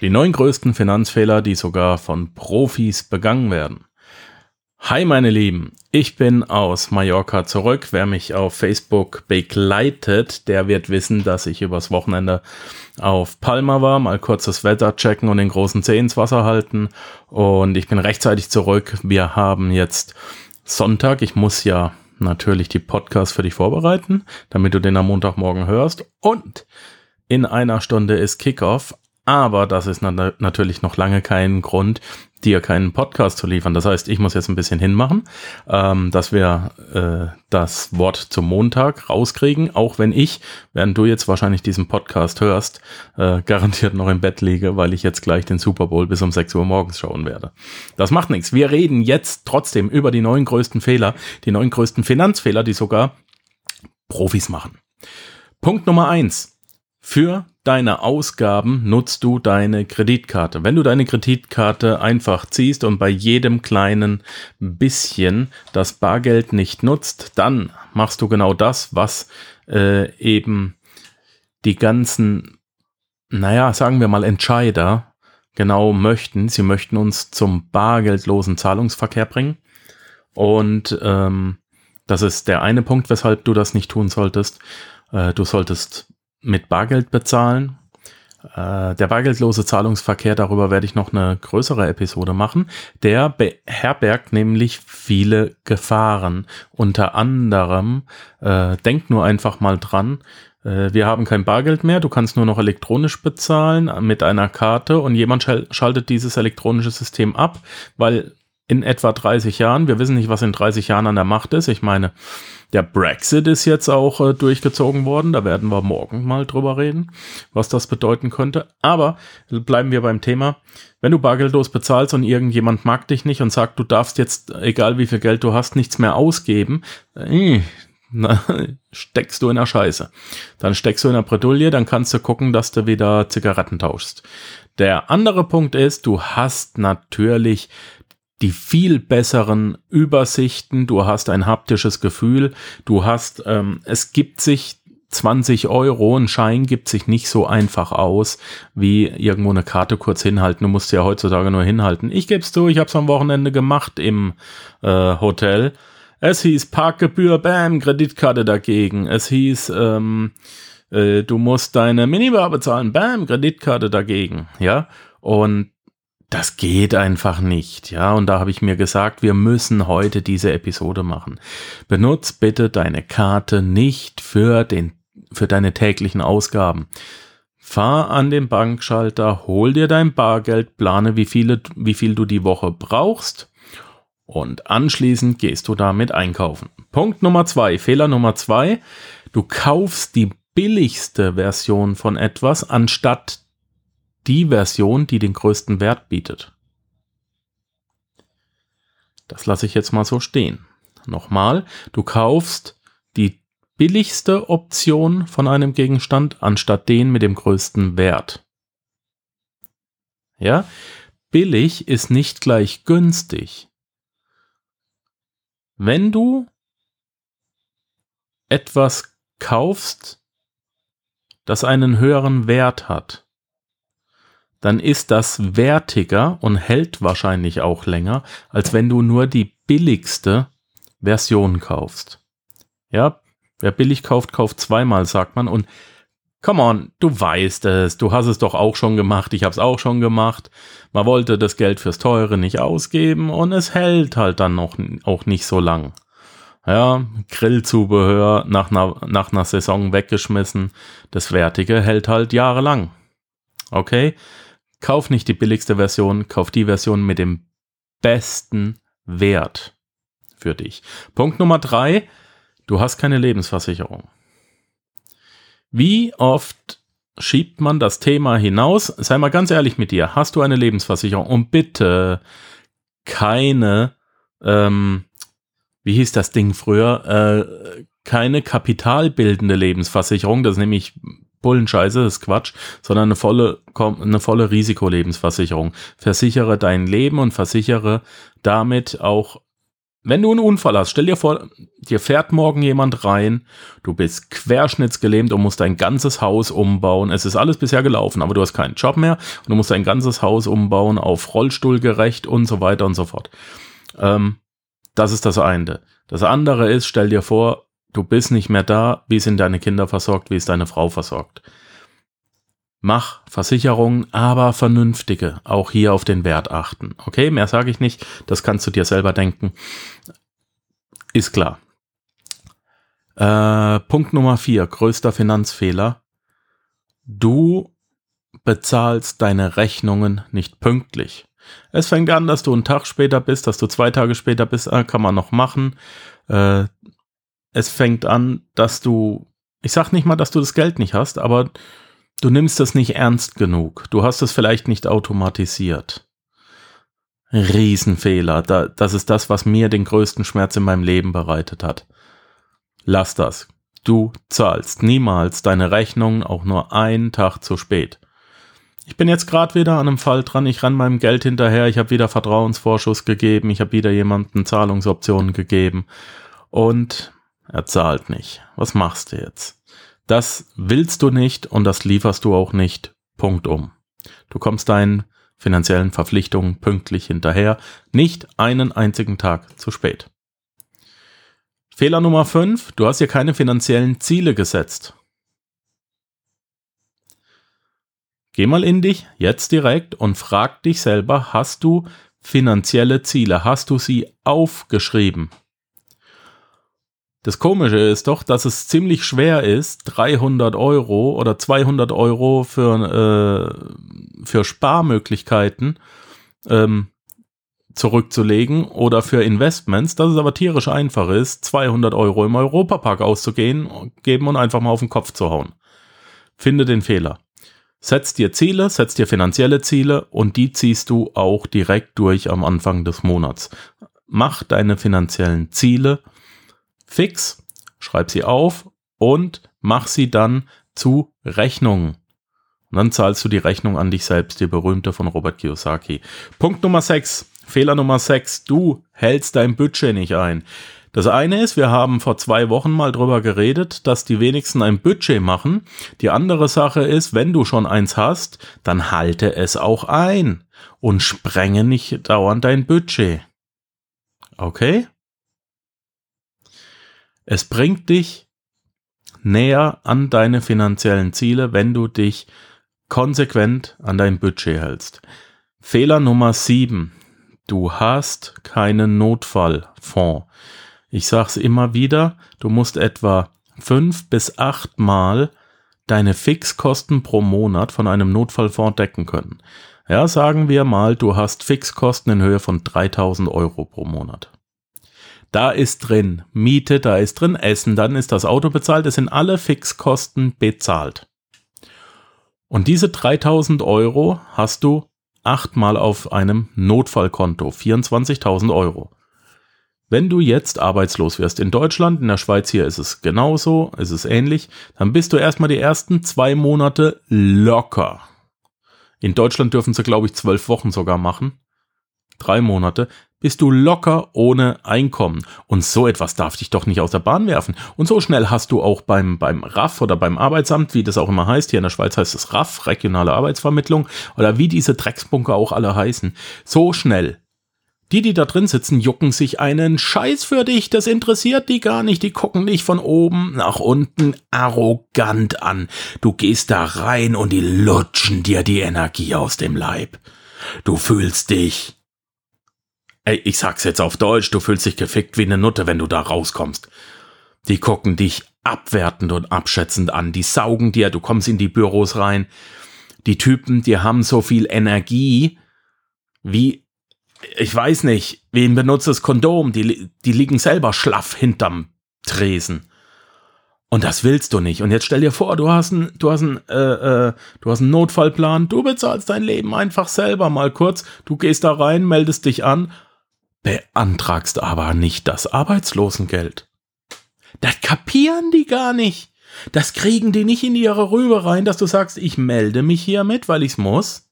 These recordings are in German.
Die neun größten Finanzfehler, die sogar von Profis begangen werden. Hi meine Lieben, ich bin aus Mallorca zurück. Wer mich auf Facebook begleitet, der wird wissen, dass ich übers Wochenende auf Palma war, mal kurz das Wetter checken und den großen Zeh ins Wasser halten. Und ich bin rechtzeitig zurück. Wir haben jetzt Sonntag. Ich muss ja natürlich die Podcast für dich vorbereiten, damit du den am Montagmorgen hörst. Und in einer Stunde ist Kickoff. Aber das ist na natürlich noch lange kein Grund, dir keinen Podcast zu liefern. Das heißt, ich muss jetzt ein bisschen hinmachen, ähm, dass wir äh, das Wort zum Montag rauskriegen, auch wenn ich, während du jetzt wahrscheinlich diesen Podcast hörst, äh, garantiert noch im Bett liege, weil ich jetzt gleich den Super Bowl bis um 6 Uhr morgens schauen werde. Das macht nichts. Wir reden jetzt trotzdem über die neun größten Fehler, die neun größten Finanzfehler, die sogar Profis machen. Punkt Nummer eins. Für deine Ausgaben nutzt du deine Kreditkarte. Wenn du deine Kreditkarte einfach ziehst und bei jedem kleinen bisschen das Bargeld nicht nutzt, dann machst du genau das, was äh, eben die ganzen, naja, sagen wir mal Entscheider genau möchten. Sie möchten uns zum bargeldlosen Zahlungsverkehr bringen. Und ähm, das ist der eine Punkt, weshalb du das nicht tun solltest. Äh, du solltest mit Bargeld bezahlen. Äh, der bargeldlose Zahlungsverkehr, darüber werde ich noch eine größere Episode machen. Der beherbergt nämlich viele Gefahren. Unter anderem, äh, denk nur einfach mal dran, äh, wir haben kein Bargeld mehr, du kannst nur noch elektronisch bezahlen mit einer Karte und jemand schaltet dieses elektronische System ab, weil in etwa 30 Jahren, wir wissen nicht, was in 30 Jahren an der Macht ist. Ich meine, der Brexit ist jetzt auch äh, durchgezogen worden. Da werden wir morgen mal drüber reden, was das bedeuten könnte. Aber bleiben wir beim Thema. Wenn du bargeldlos bezahlst und irgendjemand mag dich nicht und sagt, du darfst jetzt, egal wie viel Geld du hast, nichts mehr ausgeben, äh, na, steckst du in der Scheiße. Dann steckst du in der Bredouille, dann kannst du gucken, dass du wieder Zigaretten tauschst. Der andere Punkt ist, du hast natürlich die viel besseren Übersichten, du hast ein haptisches Gefühl, du hast, ähm, es gibt sich 20 Euro, ein Schein gibt sich nicht so einfach aus, wie irgendwo eine Karte kurz hinhalten. Du musst ja heutzutage nur hinhalten. Ich geb's zu, ich hab's am Wochenende gemacht im äh, Hotel. Es hieß Parkgebühr, bam, Kreditkarte dagegen. Es hieß, ähm, äh, du musst deine Minibar bezahlen, bam, Kreditkarte dagegen. Ja, und das geht einfach nicht, ja. Und da habe ich mir gesagt, wir müssen heute diese Episode machen. Benutz bitte deine Karte nicht für den, für deine täglichen Ausgaben. Fahr an den Bankschalter, hol dir dein Bargeld, plane, wie viele, wie viel du die Woche brauchst. Und anschließend gehst du damit einkaufen. Punkt Nummer zwei, Fehler Nummer zwei. Du kaufst die billigste Version von etwas, anstatt die Version, die den größten Wert bietet. Das lasse ich jetzt mal so stehen. Nochmal, du kaufst die billigste Option von einem Gegenstand anstatt den mit dem größten Wert. Ja, billig ist nicht gleich günstig. Wenn du etwas kaufst, das einen höheren Wert hat, dann ist das wertiger und hält wahrscheinlich auch länger, als wenn du nur die billigste Version kaufst. Ja, wer billig kauft, kauft zweimal, sagt man. Und come on, du weißt es, du hast es doch auch schon gemacht, ich habe es auch schon gemacht. Man wollte das Geld fürs Teure nicht ausgeben und es hält halt dann noch auch nicht so lang. Ja, Grillzubehör nach einer, nach einer Saison weggeschmissen. Das Wertige hält halt jahrelang. Okay? Kauf nicht die billigste Version, kauf die Version mit dem besten Wert für dich. Punkt Nummer drei, du hast keine Lebensversicherung. Wie oft schiebt man das Thema hinaus? Sei mal ganz ehrlich mit dir, hast du eine Lebensversicherung? Und bitte keine, ähm, wie hieß das Ding früher? Äh, keine kapitalbildende Lebensversicherung, das ist nämlich Bullenscheiße, das ist Quatsch, sondern eine volle, eine volle Risikolebensversicherung. Versichere dein Leben und versichere damit auch wenn du einen Unfall hast, stell dir vor, dir fährt morgen jemand rein, du bist querschnittsgelähmt und musst dein ganzes Haus umbauen. Es ist alles bisher gelaufen, aber du hast keinen Job mehr und du musst dein ganzes Haus umbauen auf Rollstuhlgerecht und so weiter und so fort. Ähm, das ist das eine. Das andere ist, stell dir vor, du bist nicht mehr da, wie sind deine Kinder versorgt, wie ist deine Frau versorgt. Mach Versicherungen, aber vernünftige. Auch hier auf den Wert achten. Okay, mehr sage ich nicht. Das kannst du dir selber denken. Ist klar. Äh, Punkt Nummer vier, größter Finanzfehler. Du bezahlst deine Rechnungen nicht pünktlich. Es fängt an, dass du einen Tag später bist, dass du zwei Tage später bist, äh, kann man noch machen. Äh, es fängt an, dass du, ich sag nicht mal, dass du das Geld nicht hast, aber Du nimmst es nicht ernst genug. Du hast es vielleicht nicht automatisiert. Riesenfehler. Da, das ist das, was mir den größten Schmerz in meinem Leben bereitet hat. Lass das. Du zahlst niemals deine Rechnung auch nur einen Tag zu spät. Ich bin jetzt gerade wieder an einem Fall dran. Ich renn meinem Geld hinterher. Ich habe wieder Vertrauensvorschuss gegeben. Ich habe wieder jemanden Zahlungsoptionen gegeben. Und er zahlt nicht. Was machst du jetzt? Das willst du nicht und das lieferst du auch nicht. Punkt um. Du kommst deinen finanziellen Verpflichtungen pünktlich hinterher, nicht einen einzigen Tag zu spät. Fehler Nummer 5, du hast dir keine finanziellen Ziele gesetzt. Geh mal in dich jetzt direkt und frag dich selber, hast du finanzielle Ziele? Hast du sie aufgeschrieben? Das Komische ist doch, dass es ziemlich schwer ist, 300 Euro oder 200 Euro für, äh, für Sparmöglichkeiten ähm, zurückzulegen oder für Investments, dass es aber tierisch einfach ist, 200 Euro im Europapark auszugehen, geben und einfach mal auf den Kopf zu hauen. Finde den Fehler. Setz dir Ziele, setz dir finanzielle Ziele und die ziehst du auch direkt durch am Anfang des Monats. Mach deine finanziellen Ziele fix, schreib sie auf und mach sie dann zu Rechnungen. Und dann zahlst du die Rechnung an dich selbst, die berühmte von Robert Kiyosaki. Punkt Nummer 6, Fehler Nummer 6, du hältst dein Budget nicht ein. Das eine ist, wir haben vor zwei Wochen mal drüber geredet, dass die wenigsten ein Budget machen. Die andere Sache ist, wenn du schon eins hast, dann halte es auch ein und sprenge nicht dauernd dein Budget. Okay? Es bringt dich näher an deine finanziellen Ziele, wenn du dich konsequent an dein Budget hältst. Fehler Nummer sieben: Du hast keinen Notfallfonds. Ich sag's immer wieder, du musst etwa fünf bis acht Mal deine Fixkosten pro Monat von einem Notfallfonds decken können. Ja, sagen wir mal, du hast Fixkosten in Höhe von 3000 Euro pro Monat. Da ist drin Miete, da ist drin Essen, dann ist das Auto bezahlt, es sind alle Fixkosten bezahlt. Und diese 3000 Euro hast du achtmal auf einem Notfallkonto, 24.000 Euro. Wenn du jetzt arbeitslos wirst in Deutschland, in der Schweiz hier ist es genauso, ist es ähnlich, dann bist du erstmal die ersten zwei Monate locker. In Deutschland dürfen sie, glaube ich, zwölf Wochen sogar machen. Drei Monate bist du locker ohne Einkommen. Und so etwas darf dich doch nicht aus der Bahn werfen. Und so schnell hast du auch beim, beim RAF oder beim Arbeitsamt, wie das auch immer heißt, hier in der Schweiz heißt es RAF, regionale Arbeitsvermittlung, oder wie diese Drecksbunker auch alle heißen, so schnell. Die, die da drin sitzen, jucken sich einen Scheiß für dich, das interessiert die gar nicht, die gucken dich von oben nach unten arrogant an. Du gehst da rein und die lutschen dir die Energie aus dem Leib. Du fühlst dich Ey, ich sag's jetzt auf Deutsch, du fühlst dich gefickt wie eine Nutte, wenn du da rauskommst. Die gucken dich abwertend und abschätzend an, die saugen dir, du kommst in die Büros rein. Die Typen, die haben so viel Energie wie, ich weiß nicht, wie ein benutztes Kondom, die, die liegen selber schlaff hinterm Tresen. Und das willst du nicht. Und jetzt stell dir vor, du hast einen, du hast einen, äh, äh, du hast einen Notfallplan, du bezahlst dein Leben einfach selber mal kurz, du gehst da rein, meldest dich an, beantragst aber nicht das Arbeitslosengeld. Das kapieren die gar nicht. Das kriegen die nicht in ihre Rübe rein, dass du sagst, ich melde mich hiermit, weil ich's muss.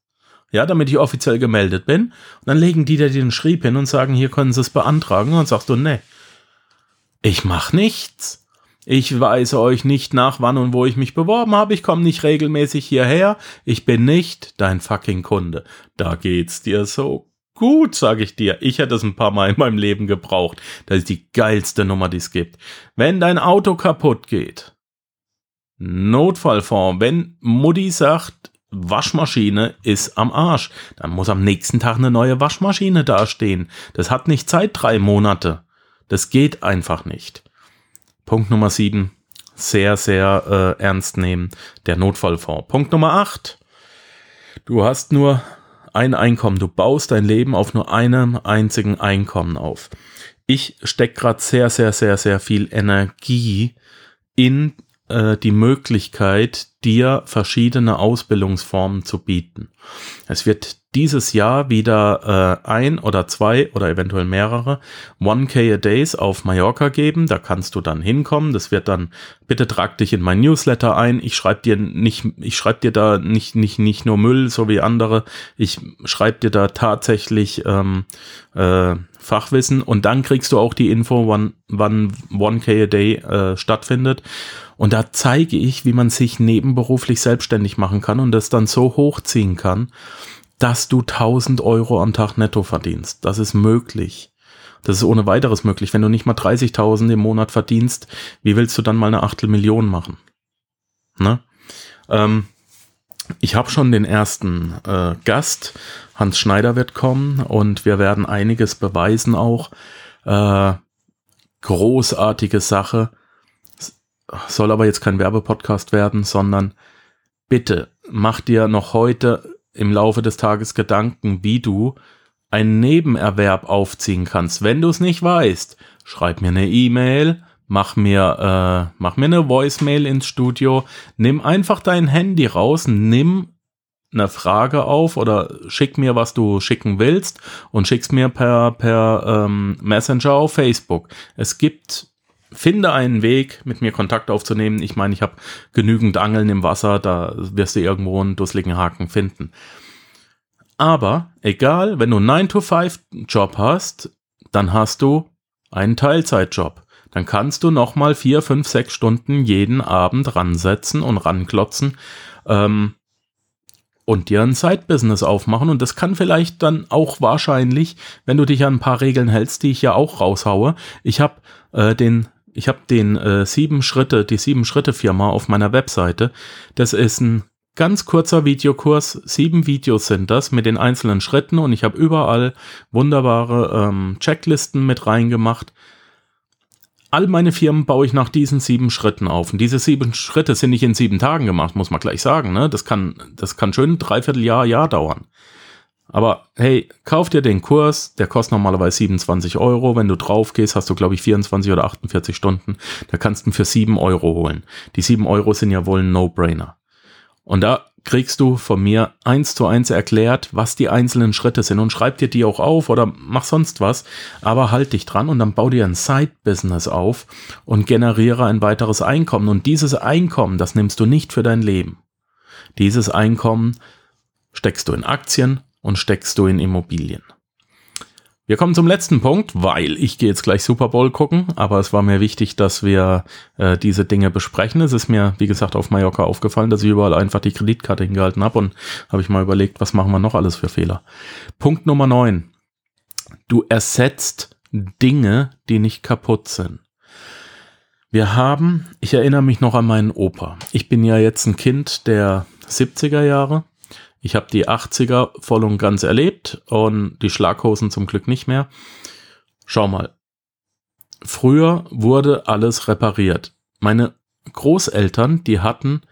Ja, damit ich offiziell gemeldet bin. Und dann legen die dir den Schrieb hin und sagen, hier können sie es beantragen. Und dann sagst du, nee, ich mach nichts. Ich weise euch nicht nach, wann und wo ich mich beworben habe. Ich komme nicht regelmäßig hierher. Ich bin nicht dein fucking Kunde. Da geht's dir so gut, sage ich dir. Ich hätte es ein paar Mal in meinem Leben gebraucht. Das ist die geilste Nummer, die es gibt. Wenn dein Auto kaputt geht, Notfallfonds, wenn Mutti sagt, Waschmaschine ist am Arsch, dann muss am nächsten Tag eine neue Waschmaschine dastehen. Das hat nicht Zeit, drei Monate. Das geht einfach nicht. Punkt Nummer sieben, sehr, sehr äh, ernst nehmen, der Notfallfonds. Punkt Nummer acht, du hast nur ein Einkommen, du baust dein Leben auf nur einem einzigen Einkommen auf. Ich stecke gerade sehr, sehr, sehr, sehr viel Energie in äh, die Möglichkeit, dir verschiedene Ausbildungsformen zu bieten. Es wird dieses Jahr wieder äh, ein oder zwei oder eventuell mehrere 1K a Days auf Mallorca geben. Da kannst du dann hinkommen. Das wird dann, bitte trag dich in mein Newsletter ein. Ich schreibe dir nicht, ich schreibe dir da nicht, nicht, nicht nur Müll, so wie andere. Ich schreibe dir da tatsächlich ähm, äh, Fachwissen und dann kriegst du auch die Info, wann, wann 1K a Day äh, stattfindet. Und da zeige ich, wie man sich nebenberuflich selbstständig machen kann und das dann so hochziehen kann, dass du 1000 Euro am Tag netto verdienst. Das ist möglich. Das ist ohne weiteres möglich. Wenn du nicht mal 30.000 im Monat verdienst, wie willst du dann mal eine Achtelmillion machen? Ne? Ähm, ich habe schon den ersten äh, Gast. Hans Schneider wird kommen und wir werden einiges beweisen auch. Äh, großartige Sache. Soll aber jetzt kein Werbepodcast werden, sondern bitte mach dir noch heute im Laufe des Tages Gedanken, wie du einen Nebenerwerb aufziehen kannst. Wenn du es nicht weißt, schreib mir eine E-Mail, mach mir, äh, mach mir eine Voicemail ins Studio, nimm einfach dein Handy raus, nimm eine Frage auf oder schick mir, was du schicken willst und schick's mir per, per ähm, Messenger auf Facebook. Es gibt finde einen Weg, mit mir Kontakt aufzunehmen. Ich meine, ich habe genügend Angeln im Wasser, da wirst du irgendwo einen dusseligen Haken finden. Aber egal, wenn du einen 9-to-5-Job hast, dann hast du einen Teilzeitjob. Dann kannst du nochmal vier, fünf, sechs Stunden jeden Abend ransetzen und ranklotzen ähm, und dir ein Side-Business aufmachen. Und das kann vielleicht dann auch wahrscheinlich, wenn du dich an ein paar Regeln hältst, die ich ja auch raushaue. Ich habe äh, den ich habe den äh, sieben Schritte, die sieben Schritte Firma auf meiner Webseite. Das ist ein ganz kurzer Videokurs. Sieben Videos sind das mit den einzelnen Schritten und ich habe überall wunderbare ähm, Checklisten mit reingemacht. All meine Firmen baue ich nach diesen sieben Schritten auf. Und diese sieben Schritte sind nicht in sieben Tagen gemacht, muss man gleich sagen. Ne? Das kann, das kann schön ein Dreivierteljahr, Jahr dauern. Aber hey, kauf dir den Kurs, der kostet normalerweise 27 Euro. Wenn du drauf gehst, hast du, glaube ich, 24 oder 48 Stunden. Da kannst du ihn für 7 Euro holen. Die 7 Euro sind ja wohl ein No-Brainer. Und da kriegst du von mir eins zu eins erklärt, was die einzelnen Schritte sind und schreib dir die auch auf oder mach sonst was, aber halt dich dran und dann bau dir ein Side-Business auf und generiere ein weiteres Einkommen. Und dieses Einkommen, das nimmst du nicht für dein Leben. Dieses Einkommen steckst du in Aktien, und steckst du in Immobilien. Wir kommen zum letzten Punkt, weil ich gehe jetzt gleich Super Bowl gucken, aber es war mir wichtig, dass wir äh, diese Dinge besprechen. Es ist mir, wie gesagt, auf Mallorca aufgefallen, dass ich überall einfach die Kreditkarte hingehalten habe und habe ich mal überlegt, was machen wir noch alles für Fehler. Punkt Nummer 9. Du ersetzt Dinge, die nicht kaputt sind. Wir haben, ich erinnere mich noch an meinen Opa. Ich bin ja jetzt ein Kind der 70er Jahre ich habe die 80er voll und ganz erlebt und die Schlaghosen zum Glück nicht mehr. Schau mal. Früher wurde alles repariert. Meine Großeltern, die hatten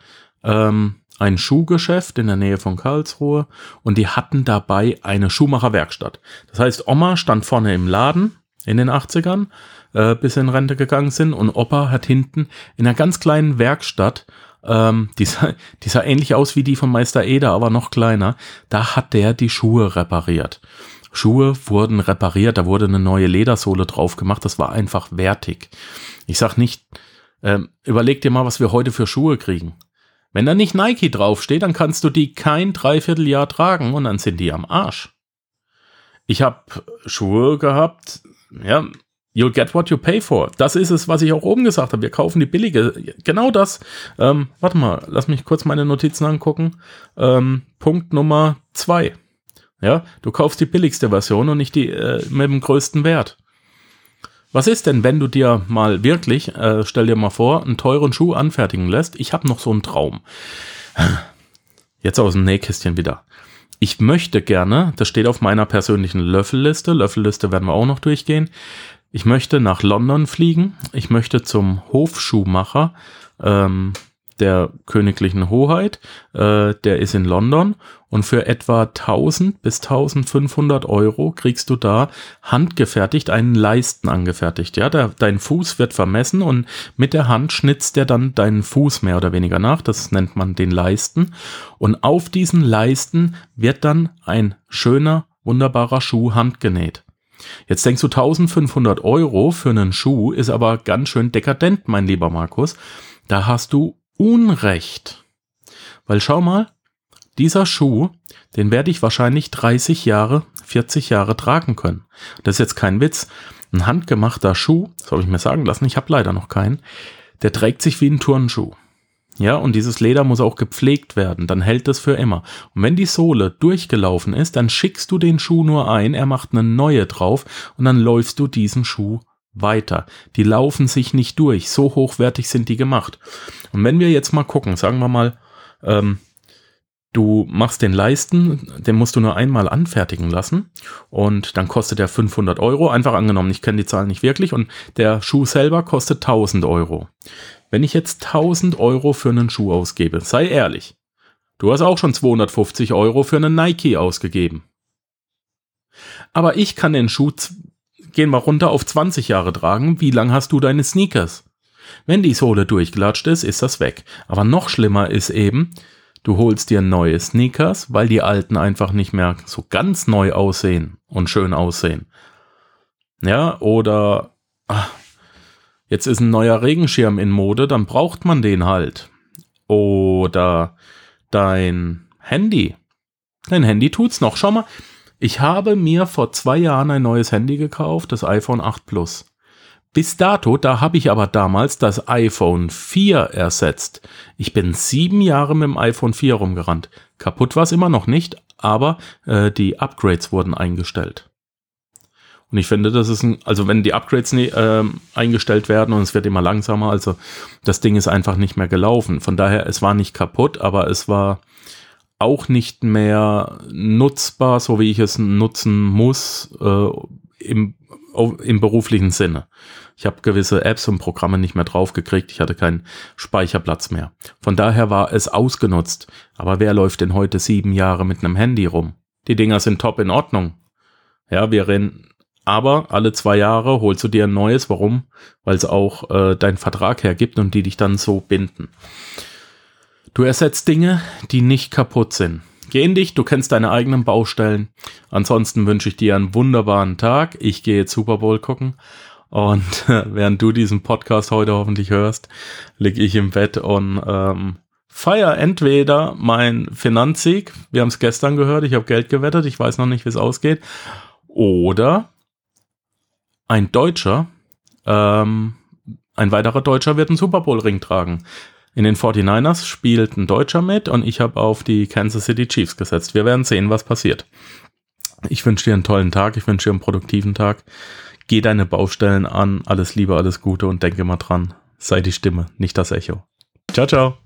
ähm, ein Schuhgeschäft in der Nähe von Karlsruhe und die hatten dabei eine Schuhmacherwerkstatt. Das heißt, Oma stand vorne im Laden in den 80ern, äh, bis in Rente gegangen sind und Opa hat hinten in einer ganz kleinen Werkstatt ähm, die, sah, die sah ähnlich aus wie die von Meister Eder, aber noch kleiner. Da hat der die Schuhe repariert. Schuhe wurden repariert, da wurde eine neue Ledersohle drauf gemacht, das war einfach wertig. Ich sag nicht, ähm, überleg dir mal, was wir heute für Schuhe kriegen. Wenn da nicht Nike draufsteht, dann kannst du die kein Dreivierteljahr tragen und dann sind die am Arsch. Ich habe Schuhe gehabt, ja, you'll get what you pay for. Das ist es, was ich auch oben gesagt habe. Wir kaufen die billige. Genau das. Ähm, warte mal, lass mich kurz meine Notizen angucken. Ähm, Punkt Nummer zwei. Ja, du kaufst die billigste Version und nicht die äh, mit dem größten Wert. Was ist denn, wenn du dir mal wirklich, äh, stell dir mal vor, einen teuren Schuh anfertigen lässt? Ich habe noch so einen Traum. Jetzt aus dem Nähkästchen wieder. Ich möchte gerne, das steht auf meiner persönlichen Löffelliste, Löffelliste werden wir auch noch durchgehen. Ich möchte nach London fliegen. Ich möchte zum Hofschuhmacher. Ähm, der königlichen Hoheit, äh, der ist in London und für etwa 1000 bis 1500 Euro kriegst du da handgefertigt einen Leisten angefertigt. Ja, der, dein Fuß wird vermessen und mit der Hand schnitzt der dann deinen Fuß mehr oder weniger nach. Das nennt man den Leisten. Und auf diesen Leisten wird dann ein schöner, wunderbarer Schuh handgenäht. Jetzt denkst du 1500 Euro für einen Schuh ist aber ganz schön dekadent, mein lieber Markus. Da hast du Unrecht. Weil schau mal, dieser Schuh, den werde ich wahrscheinlich 30 Jahre, 40 Jahre tragen können. Das ist jetzt kein Witz. Ein handgemachter Schuh, das habe ich mir sagen lassen, ich habe leider noch keinen, der trägt sich wie ein Turnschuh. Ja, und dieses Leder muss auch gepflegt werden, dann hält es für immer. Und wenn die Sohle durchgelaufen ist, dann schickst du den Schuh nur ein, er macht eine neue drauf und dann läufst du diesen Schuh weiter. Die laufen sich nicht durch. So hochwertig sind die gemacht. Und wenn wir jetzt mal gucken, sagen wir mal, ähm, du machst den Leisten, den musst du nur einmal anfertigen lassen und dann kostet der 500 Euro. Einfach angenommen, ich kenne die Zahlen nicht wirklich und der Schuh selber kostet 1000 Euro. Wenn ich jetzt 1000 Euro für einen Schuh ausgebe, sei ehrlich, du hast auch schon 250 Euro für einen Nike ausgegeben. Aber ich kann den Schuh gehen wir runter auf 20 Jahre tragen, wie lang hast du deine Sneakers? Wenn die Sohle durchgelatscht ist, ist das weg. Aber noch schlimmer ist eben, du holst dir neue Sneakers, weil die alten einfach nicht mehr so ganz neu aussehen und schön aussehen. Ja, oder ach, jetzt ist ein neuer Regenschirm in Mode, dann braucht man den halt. Oder dein Handy. Dein Handy tut's noch. Schau mal, ich habe mir vor zwei Jahren ein neues Handy gekauft, das iPhone 8 Plus. Bis dato, da habe ich aber damals das iPhone 4 ersetzt. Ich bin sieben Jahre mit dem iPhone 4 rumgerannt. Kaputt war es immer noch nicht, aber äh, die Upgrades wurden eingestellt. Und ich finde, das ist ein, also wenn die Upgrades nie, äh, eingestellt werden und es wird immer langsamer, also das Ding ist einfach nicht mehr gelaufen. Von daher, es war nicht kaputt, aber es war auch nicht mehr nutzbar, so wie ich es nutzen muss äh, im, im beruflichen Sinne. Ich habe gewisse Apps und Programme nicht mehr draufgekriegt. Ich hatte keinen Speicherplatz mehr. Von daher war es ausgenutzt. Aber wer läuft denn heute sieben Jahre mit einem Handy rum? Die Dinger sind top in Ordnung. Ja, wir rennen. Aber alle zwei Jahre holst du dir ein neues. Warum? Weil es auch äh, dein Vertrag hergibt und die dich dann so binden. Du ersetzt Dinge, die nicht kaputt sind. Geh in dich, du kennst deine eigenen Baustellen. Ansonsten wünsche ich dir einen wunderbaren Tag. Ich gehe jetzt Super Bowl gucken. Und während du diesen Podcast heute hoffentlich hörst, liege ich im Bett und ähm, feier entweder mein Finanzsieg, wir haben es gestern gehört, ich habe Geld gewettet, ich weiß noch nicht, wie es ausgeht, oder ein Deutscher, ähm, ein weiterer Deutscher wird einen Super Bowl Ring tragen. In den 49ers spielt ein Deutscher mit und ich habe auf die Kansas City Chiefs gesetzt. Wir werden sehen, was passiert. Ich wünsche dir einen tollen Tag, ich wünsche dir einen produktiven Tag. Geh deine Baustellen an, alles Liebe, alles Gute und denke mal dran, sei die Stimme, nicht das Echo. Ciao, ciao.